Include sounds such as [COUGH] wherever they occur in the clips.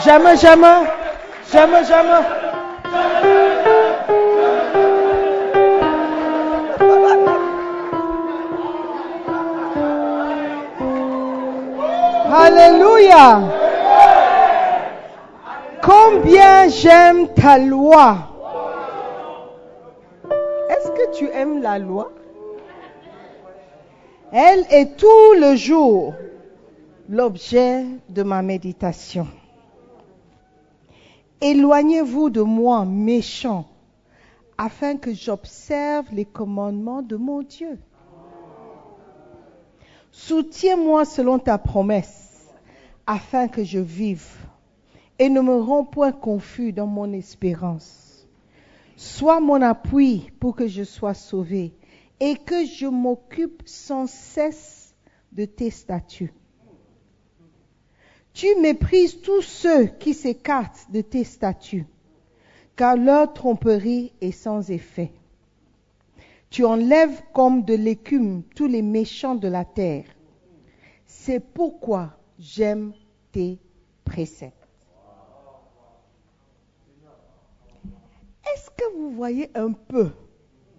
Jamais, jamais. Jamais, jamais. Alléluia. Combien j'aime ta loi. Est-ce que tu aimes la loi? Elle est tout le jour l'objet de ma méditation. Éloignez-vous de moi, méchant, afin que j'observe les commandements de mon Dieu. Soutiens-moi selon ta promesse, afin que je vive, et ne me rends point confus dans mon espérance. Sois mon appui pour que je sois sauvé, et que je m'occupe sans cesse de tes statuts. Tu méprises tous ceux qui s'écartent de tes statuts, car leur tromperie est sans effet. Tu enlèves comme de l'écume tous les méchants de la terre. C'est pourquoi j'aime tes préceptes. Est-ce que vous voyez un peu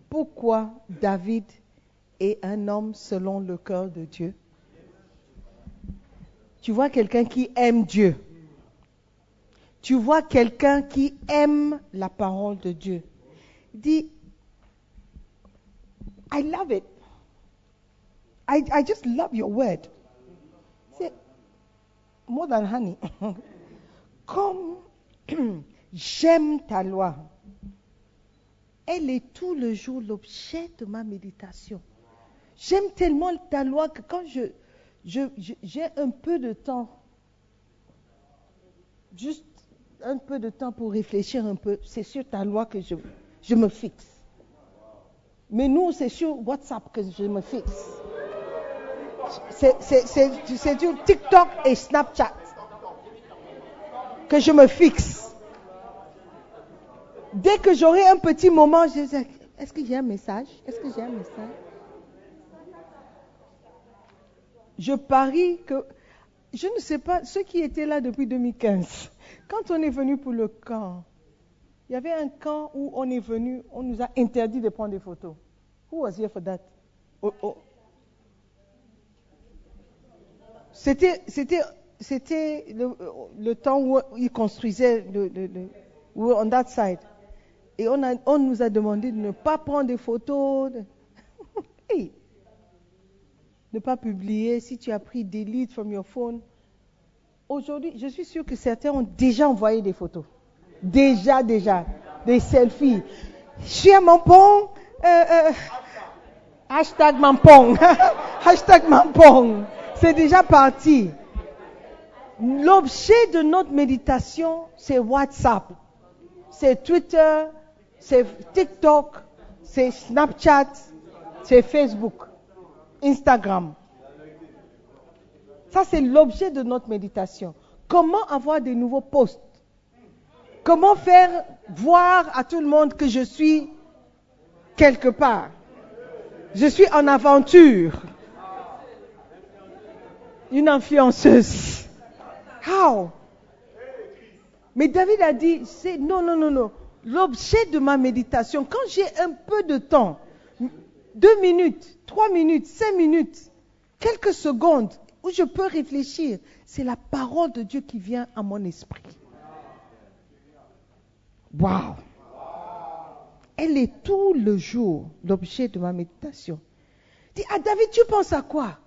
pourquoi David est un homme selon le cœur de Dieu? Tu vois quelqu'un qui aime Dieu. Tu vois quelqu'un qui aime la parole de Dieu. Dit, I love it. I, just love your word. C'est more than honey. [LAUGHS] Comme [CLEARS THROAT] j'aime ta loi. Elle est tout le jour l'objet de ma méditation. J'aime tellement ta loi que quand je- j'ai un peu de temps, juste un peu de temps pour réfléchir un peu, c'est sur ta loi que je, me fixe. Mais nous, c'est sur WhatsApp que je me fixe. C'est sur TikTok et Snapchat que je me fixe. Dès que j'aurai un petit moment, je dis, est-ce que j'ai un message? Est-ce que j'ai un message? Je parie que, je ne sais pas, ceux qui étaient là depuis 2015, quand on est venu pour le camp, il y avait un camp où on est venu, on nous a interdit de prendre des photos. Who was here for that? Oh, oh. C'était, le, temps où ils construisaient le, on that side. Et on, nous a demandé de ne pas prendre des photos. [LAUGHS] Ne pas publier. Si tu as pris delete from your phone. Aujourd'hui, je suis sûre que certains ont déjà envoyé des photos. Déjà, déjà. Des selfies. Je suis à Mampong. euh, euh, hashtag Mampong. [LAUGHS] hashtag Mampong. C'est déjà parti. L'objet de notre méditation, c'est WhatsApp, c'est Twitter, c'est TikTok, c'est Snapchat, c'est Facebook, Instagram. Ça, c'est l'objet de notre méditation. Comment avoir des nouveaux posts? Comment faire voir à tout le monde que je suis quelque part? Je suis en aventure. Une influenceuse. How? Mais David a dit, c'est non, non, non, non. L'objet de ma méditation, quand j'ai un peu de temps, deux minutes, trois minutes, cinq minutes, quelques secondes où je peux réfléchir, c'est la parole de Dieu qui vient à mon esprit. Waouh Elle est tout le jour l'objet de ma méditation. Dis, ah David, tu penses à quoi?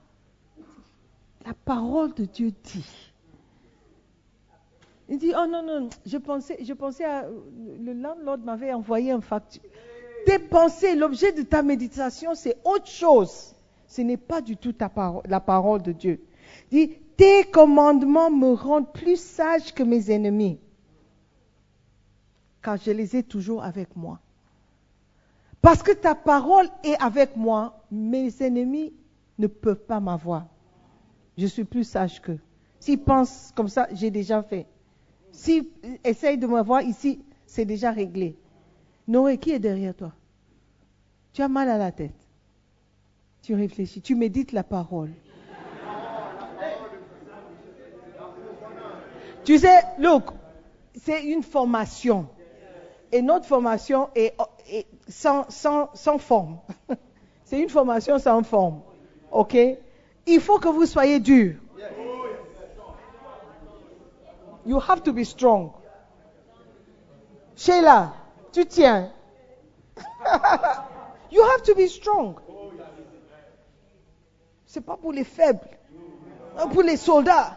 La parole de Dieu dit. Il dit, oh non, non, je pensais, je pensais à, le landlord m'avait envoyé un facture. Tes pensées, l'objet de ta méditation, c'est autre chose. Ce n'est pas du tout la parole de Dieu. Dit, tes commandements me rendent plus sage que mes ennemis, car je les ai toujours avec moi. Parce que ta parole est avec moi, mes ennemis ne peuvent pas m'avoir. Je suis plus sage qu'eux. S'ils pensent comme ça, j'ai déjà fait. S'ils essayent de m'avoir ici, c'est déjà réglé. Noé, qui est derrière toi? Tu as mal à la tête. Tu réfléchis, tu médites la parole. Tu sais, look, c'est une formation. Et notre formation est, sans, sans forme. [LAUGHS] c'est une formation sans forme. OK? Il faut que vous soyez dur. You have to be strong. Sheila, tu tiens. [LAUGHS] you have to be strong. C'est pas pour les faibles, pour les soldats.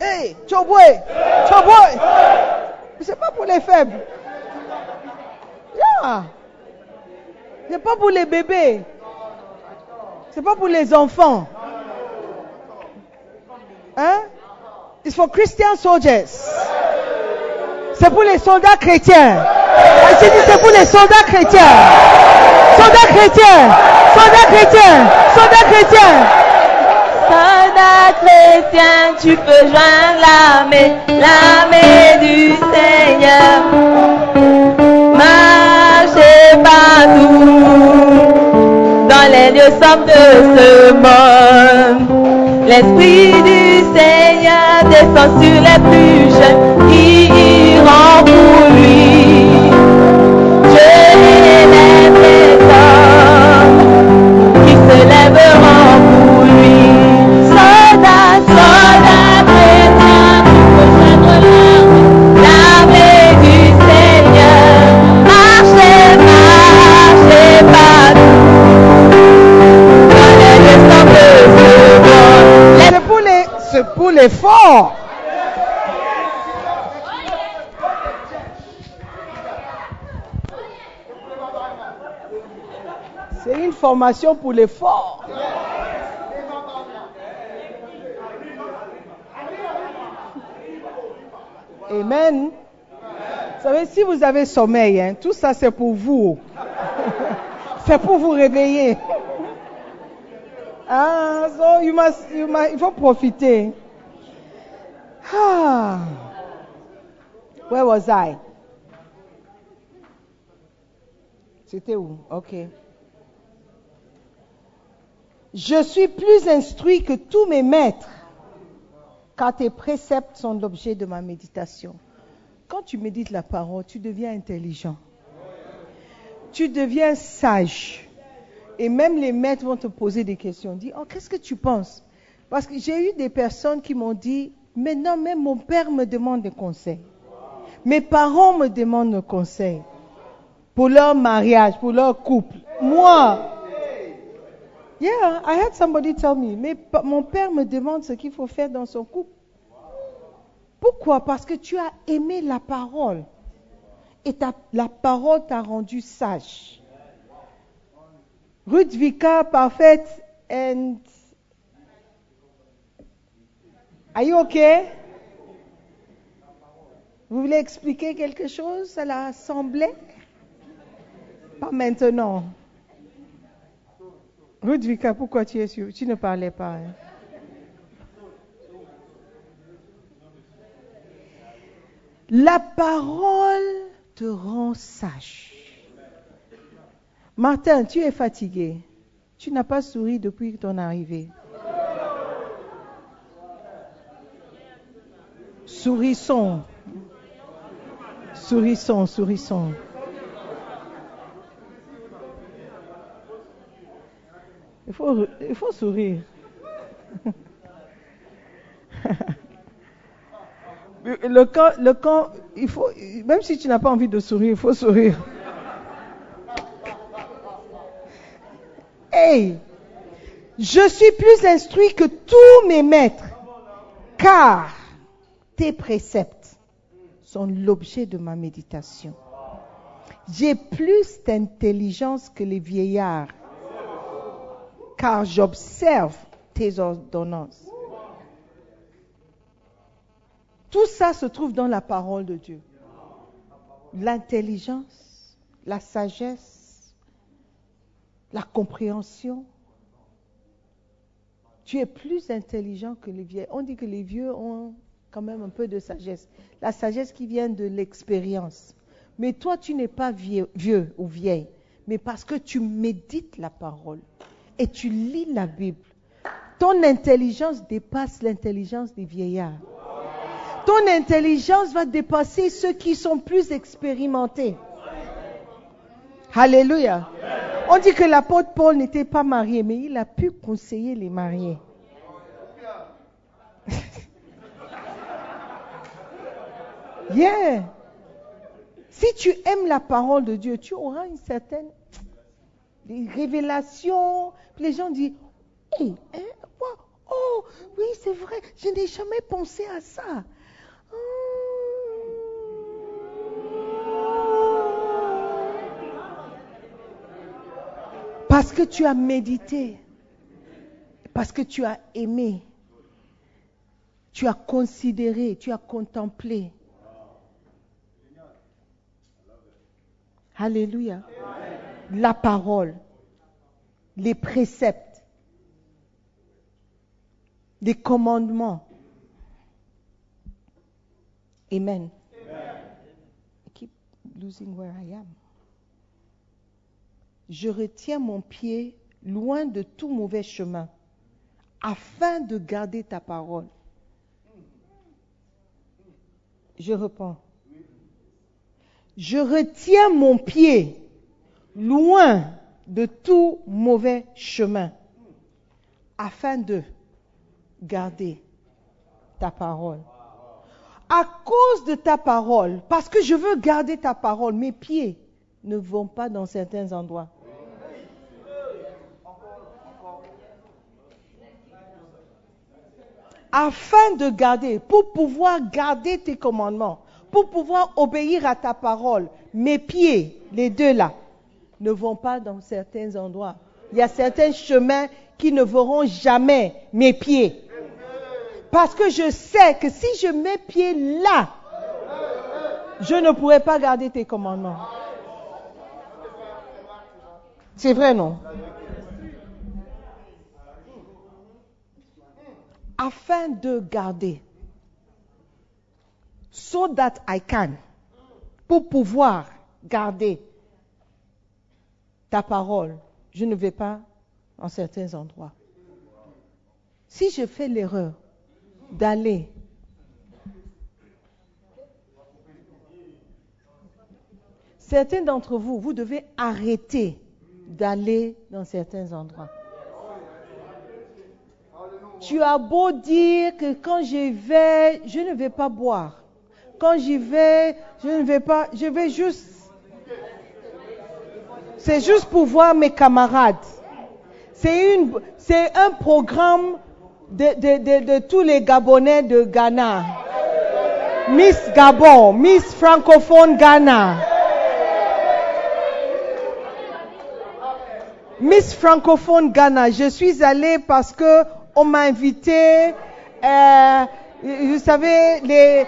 Hey, Choboy, Choboy. C'est pas pour les faibles. Yeah. C'est pas pour les bébés. C'est pas pour les enfants. Hein? It's for Christian soldiers. C'est pour les soldats chrétiens. C'est pour les soldats chrétiens. Soldats chrétiens. Soldats chrétiens. Soldats chrétiens. Soldats chrétiens, tu peux joindre l'armée, l'armée du Seigneur. Marchez partout dans les lieux sombres de ce monde. L'Esprit du Seigneur descend sur les formation pour les forts. Amen. Vous savez, si vous avez sommeil, hein, tout ça c'est pour vous. [LAUGHS] c'est pour vous réveiller. Ah, so you must, you must, il faut profiter. Ah. Where was I? C'était où? Ok. Je suis plus instruit que tous mes maîtres, car tes préceptes sont l'objet de ma méditation. Quand tu médites la parole, tu deviens intelligent. Tu deviens sage. Et même les maîtres vont te poser des questions. Dis, oh, qu'est-ce que tu penses? Parce que j'ai eu des personnes qui m'ont dit, maintenant même mon père me demande des conseils. Mes parents me demandent des conseils pour leur mariage, pour leur couple. Moi, yeah, I had somebody tell me, mais mon père me demande ce qu'il faut faire dans son couple. Pourquoi? Parce que tu as aimé la parole. Et la parole t'a rendu sage. Ruth Vika, parfaite, and Are you okay? Vous voulez expliquer quelque chose? À l'Assemblée? Pas maintenant. Ruth Vika, pourquoi tu es? Tu ne parlais pas. Hein? La parole te rend sage. Martin, tu es fatigué. Tu n'as pas souri depuis ton arrivée. Sourissons. Sourissons, sourissons. Il faut, il faut sourire. [LAUGHS] le camp, le camp, il faut, même si tu n'as pas envie de sourire, il faut sourire. Hey, je suis plus instruit que tous mes maîtres, car tes préceptes sont l'objet de ma méditation. J'ai plus d'intelligence que les vieillards, car j'observe tes ordonnances. Tout ça se trouve dans la parole de Dieu. L'intelligence, la sagesse, la compréhension. Tu es plus intelligent que les vieux. On dit que les vieux ont quand même un peu de sagesse. La sagesse qui vient de l'expérience. Mais toi, tu n'es pas vieux, vieux, ou vieille, mais parce que tu médites la parole et tu lis la Bible. Ton intelligence dépasse l'intelligence des vieillards. Ton intelligence va dépasser ceux qui sont plus expérimentés. Alléluia. On dit que l'apôtre Paul n'était pas marié, mais il a pu conseiller les mariés. [LAUGHS] yeah. Si tu aimes la parole de Dieu, tu auras une certaine révélation. les gens disent, hey, hein, oh, oui, c'est vrai, je n'ai jamais pensé à ça. Parce que tu as médité, parce que tu as aimé, tu as considéré, tu as contemplé. Alléluia. La parole, les préceptes, les commandements. Amen. Keep losing where I am. Je retiens mon pied loin de tout mauvais chemin, afin de garder ta parole. Je reprends. Je retiens mon pied loin de tout mauvais chemin, afin de garder ta parole à cause de ta parole, parce que je veux garder ta parole, mes pieds ne vont pas dans certains endroits. Afin de garder, pour pouvoir garder tes commandements, pour pouvoir obéir à ta parole, mes pieds, les deux là, ne vont pas dans certains endroits. Il y a certains chemins qui ne verront jamais mes pieds. Parce que je sais que si je mets pied là, je ne pourrai pas garder tes commandements. C'est vrai, non? Afin de garder, so that I can, pour pouvoir garder ta parole, je ne vais pas en certains endroits. Si je fais l'erreur d'aller. Certains d'entre vous, vous devez arrêter d'aller dans certains endroits. Tu as beau dire que quand j'y vais, je ne vais pas boire. Quand j'y vais, je ne vais pas, je vais juste. C'est juste pour voir mes camarades. C'est un programme de, tous les Gabonais de Ghana. Miss Gabon, Miss francophone Ghana. Miss francophone Ghana, je suis allée parce que on m'a invité. Euh, vous savez, les,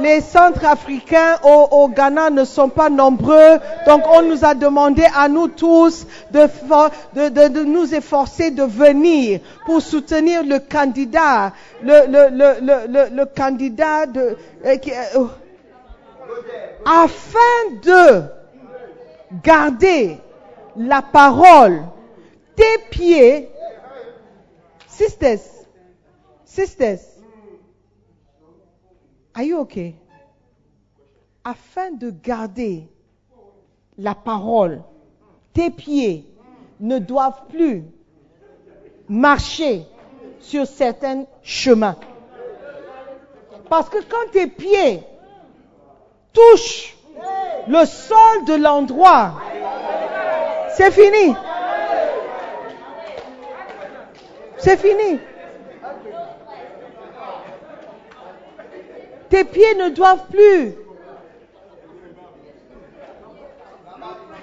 les centres africains au, Ghana ne sont pas nombreux, donc on nous a demandé à nous tous de, nous efforcer de venir pour soutenir le candidat, le, candidat de, euh, euh, afin de garder la parole tes pieds, sisters, sisters, Are? Afin de garder la parole, tes pieds ne doivent plus marcher sur certains chemins. Parce que quand tes pieds touchent le sol de l'endroit, c'est fini. C'est fini. Tes pieds ne doivent plus.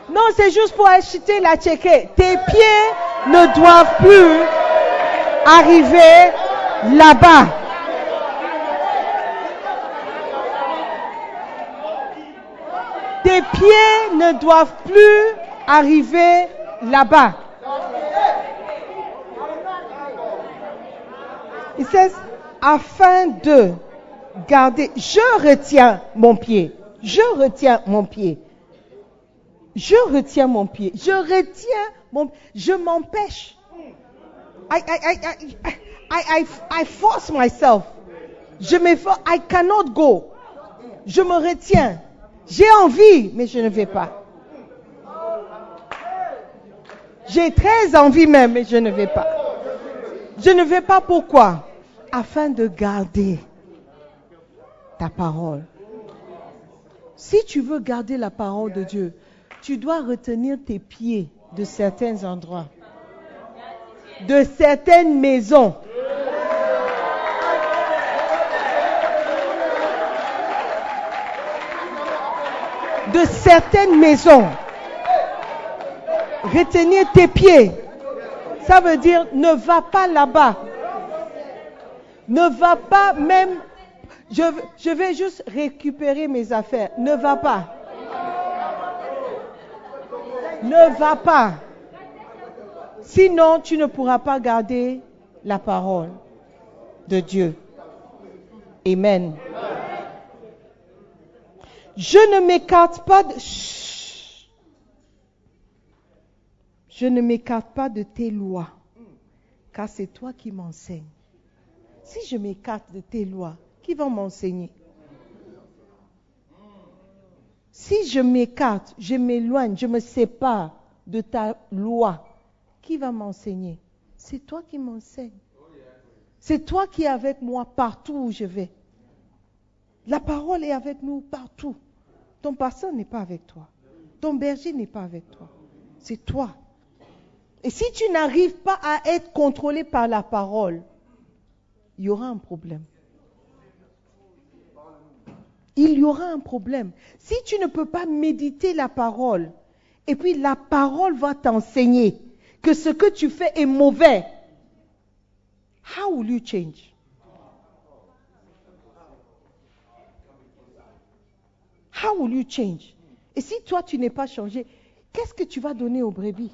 Non, c'est juste pour acheter la checker. Tes pieds ne doivent plus arriver là-bas. Tes pieds ne doivent plus arriver là-bas. Il dit, afin de garder, je retiens mon pied. Je retiens mon pied. Je retiens mon pied. Je retiens mon Je m'empêche. I, I, I, I, I, force myself Je m'efforce. I cannot go. Je me retiens. J'ai envie, mais je ne vais pas. J'ai très envie même, mais je ne vais pas. Je ne vais pas pourquoi? Afin de garder ta parole. Si tu veux garder la parole de Dieu, tu dois retenir tes pieds de certains endroits, de certaines maisons. De certaines maisons. Retenir tes pieds. Ça veut dire ne va pas là-bas. Ne va pas même je, vais juste récupérer mes affaires. Ne va pas. Ne va pas. Sinon, tu ne pourras pas garder la parole de Dieu. Amen. Je ne m'écarte pas de... Je ne m'écarte pas de tes lois, car c'est toi qui m'enseignes. Si je m'écarte de tes lois, qui va m'enseigner Si je m'écarte, je m'éloigne, je me sépare de ta loi, qui va m'enseigner? C'est toi qui m'enseignes. C'est toi qui es avec moi partout où je vais. La parole est avec nous partout. Ton pasteur n'est pas avec toi. Ton berger n'est pas avec toi. C'est toi. Et si tu n'arrives pas à être contrôlé par la parole, il y aura un problème il y aura un problème. Si tu ne peux pas méditer la parole, et puis la parole va t'enseigner que ce que tu fais est mauvais, how will you change? How will you change? Et si toi tu n'es pas changé, qu'est-ce que tu vas donner aux brebis?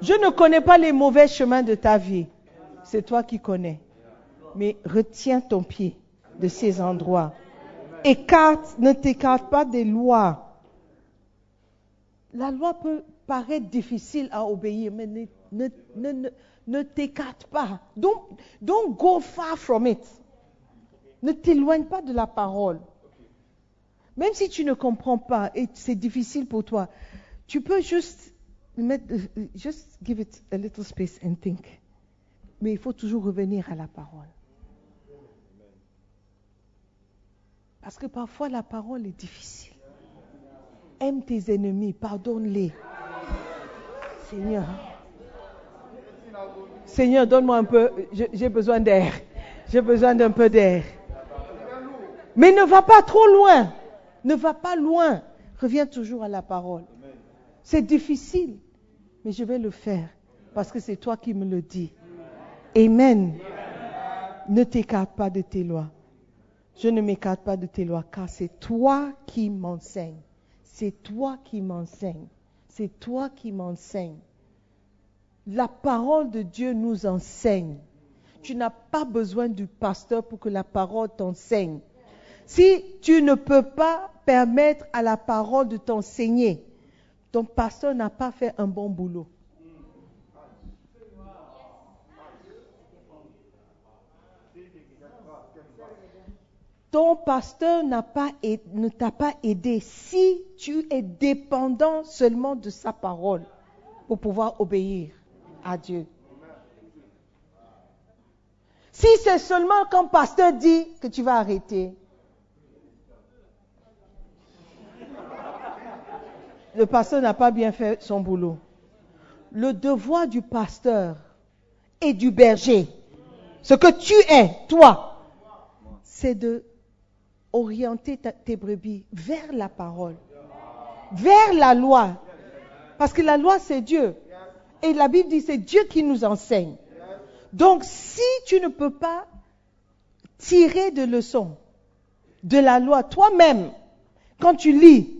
Je ne connais pas les mauvais chemins de ta vie. C'est toi qui connais. Mais retiens ton pied de ces endroits. Écarte, ne t'écarte pas des lois. La loi peut paraître difficile à obéir, mais ne, ne, t'écarte pas. Don't, don't go far from it. Ne t'éloigne pas de la parole. Même si tu ne comprends pas et c'est difficile pour toi, tu peux juste just give it a little space and think. Mais il faut toujours revenir à la parole. Parce que parfois la parole est difficile. Aime tes ennemis, pardonne-les. Seigneur. Seigneur, donne-moi un peu, j'ai besoin d'air. J'ai besoin d'un peu d'air. Mais ne va pas trop loin. Ne va pas loin. Reviens toujours à la parole. C'est difficile mais je vais le faire parce que c'est toi qui me le dis. Amen. Ne t'écarte pas de tes lois. Je ne m'écarte pas de tes lois car c'est toi qui m'enseignes. C'est toi qui m'enseignes. C'est toi qui m'enseignes. La parole de Dieu nous enseigne. Tu n'as pas besoin du pasteur pour que la parole t'enseigne. Si tu ne peux pas permettre à la parole de t'enseigner, ton pasteur n'a pas fait un bon boulot. Ton pasteur pas, ne t'a pas aidé si tu es dépendant seulement de sa parole pour pouvoir obéir à Dieu. Si c'est seulement quand pasteur dit que tu vas arrêter, le pasteur n'a pas bien fait son boulot. Le devoir du pasteur et du berger, ce que tu es, toi, c'est de orienter tes brebis vers la parole, vers la loi. Parce que la loi, c'est Dieu. Et la Bible dit, c'est Dieu qui nous enseigne. Donc, si tu ne peux pas tirer de leçons de la loi toi-même, quand tu lis,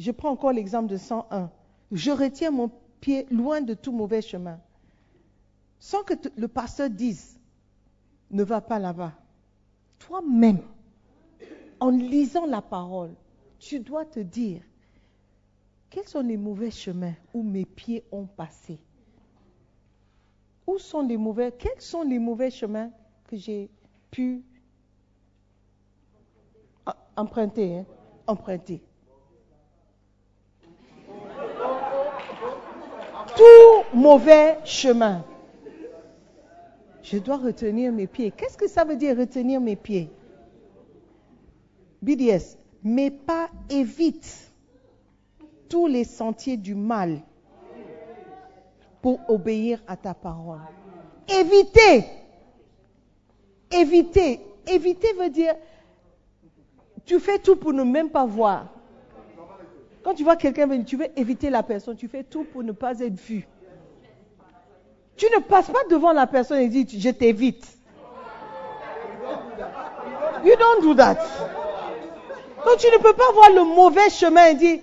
je prends encore l'exemple de 101. Je retiens mon pied loin de tout mauvais chemin. Sans que le pasteur dise, ne va pas là-bas. Toi-même, en lisant la parole, tu dois te dire, quels sont les mauvais chemins où mes pieds ont passé? Où sont les mauvais Quels sont les mauvais chemins que j'ai pu emprunter hein, Emprunter. Tout mauvais chemin. Je dois retenir mes pieds. Qu'est-ce que ça veut dire retenir mes pieds? BDS, mes pas évitent tous les sentiers du mal pour obéir à ta parole. Éviter. Éviter. Éviter veut dire, tu fais tout pour ne même pas voir. Quand tu vois quelqu'un venir, tu veux éviter la personne, tu fais tout pour ne pas être vu. Tu ne passes pas devant la personne et dis, je t'évite. You don't do that. Donc tu ne peux pas voir le mauvais chemin et dire,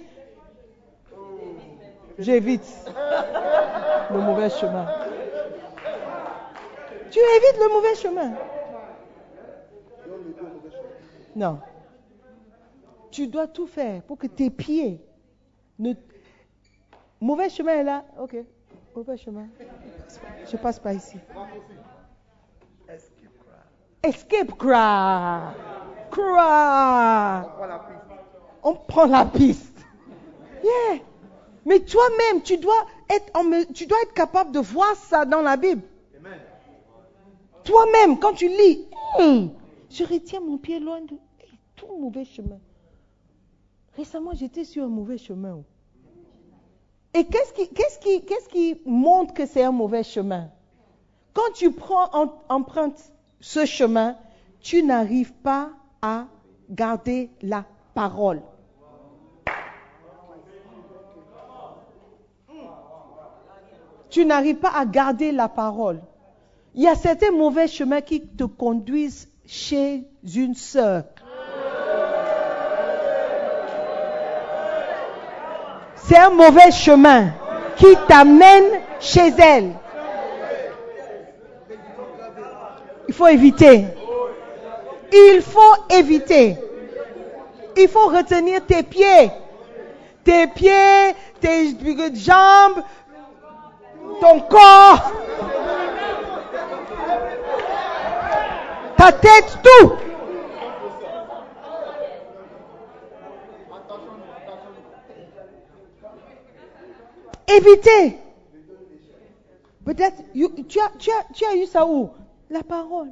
j'évite le mauvais chemin. Tu évites le mauvais chemin. Non. Tu dois tout faire pour que tes pieds ne... Mauvais chemin est là. Ok. Mauvais chemin. Je passe pas ici. Escape cry. Cry. On prend la piste. Yeah. Mais toi-même, tu dois être tu dois être capable de voir ça dans la Bible. Toi-même, quand tu lis, je retiens mon pied loin de tout mauvais chemin. Récemment, j'étais sur un mauvais chemin. Et qu'est-ce qui, montre que c'est un mauvais chemin? Quand tu prends, empruntes ce chemin, tu n'arrives pas à garder la parole. tu n'arrives pas à garder la parole. Il y a certains mauvais chemins qui te conduisent chez une sœur. C'est un mauvais chemin qui t'amène chez elle. Il faut éviter. Il faut éviter. Il faut retenir tes pieds. Tes pieds, tes jambes, ton corps, ta tête, tout. Éviter. Peut-être, tu as, tu, as, tu as eu ça où? La parole.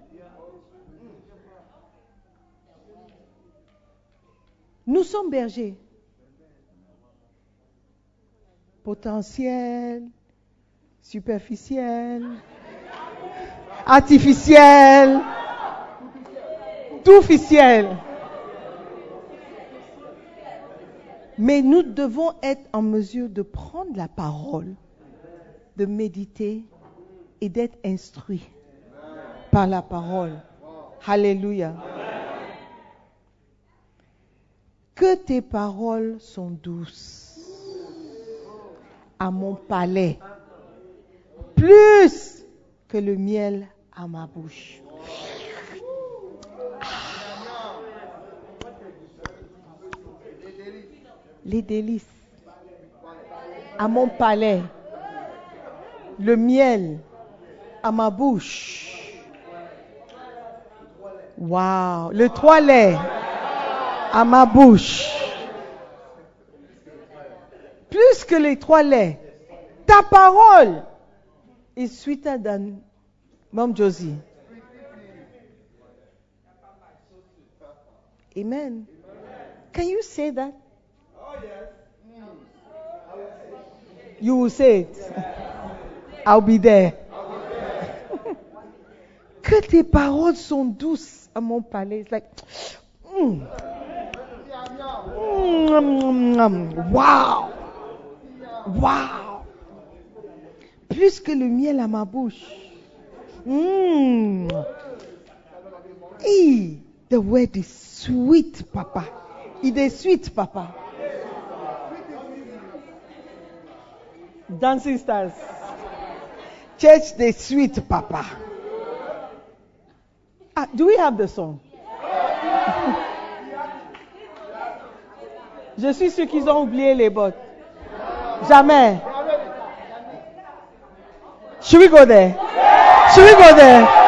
Nous sommes bergers. Potentiel, superficielle, artificielle, tout ficiel. Mais nous devons être en mesure de prendre la parole, de méditer et d'être instruits par la parole. Alléluia. Que tes paroles sont douces à mon palais plus que le miel à ma bouche. Les délices à mon palais, le miel à ma bouche. Wow, le toilet à ma bouche. Plus que les toilettes, ta parole is sweeter than Mom Josie. Amen. Can you say that? You will say it. I'll be there. que tes paroles sont douces à mon palais. It's like, mm. Mm, wow. Wow plus que le miel à ma bouche. Hey, the word is sweet, papa. It is sweet, papa. Dancing stars. Church, the sweet, papa. Ah, do we have the song? [LAUGHS] Je suis sûr qu'ils ont oublié les bottes. Jamais. Should we go there? Should we go there?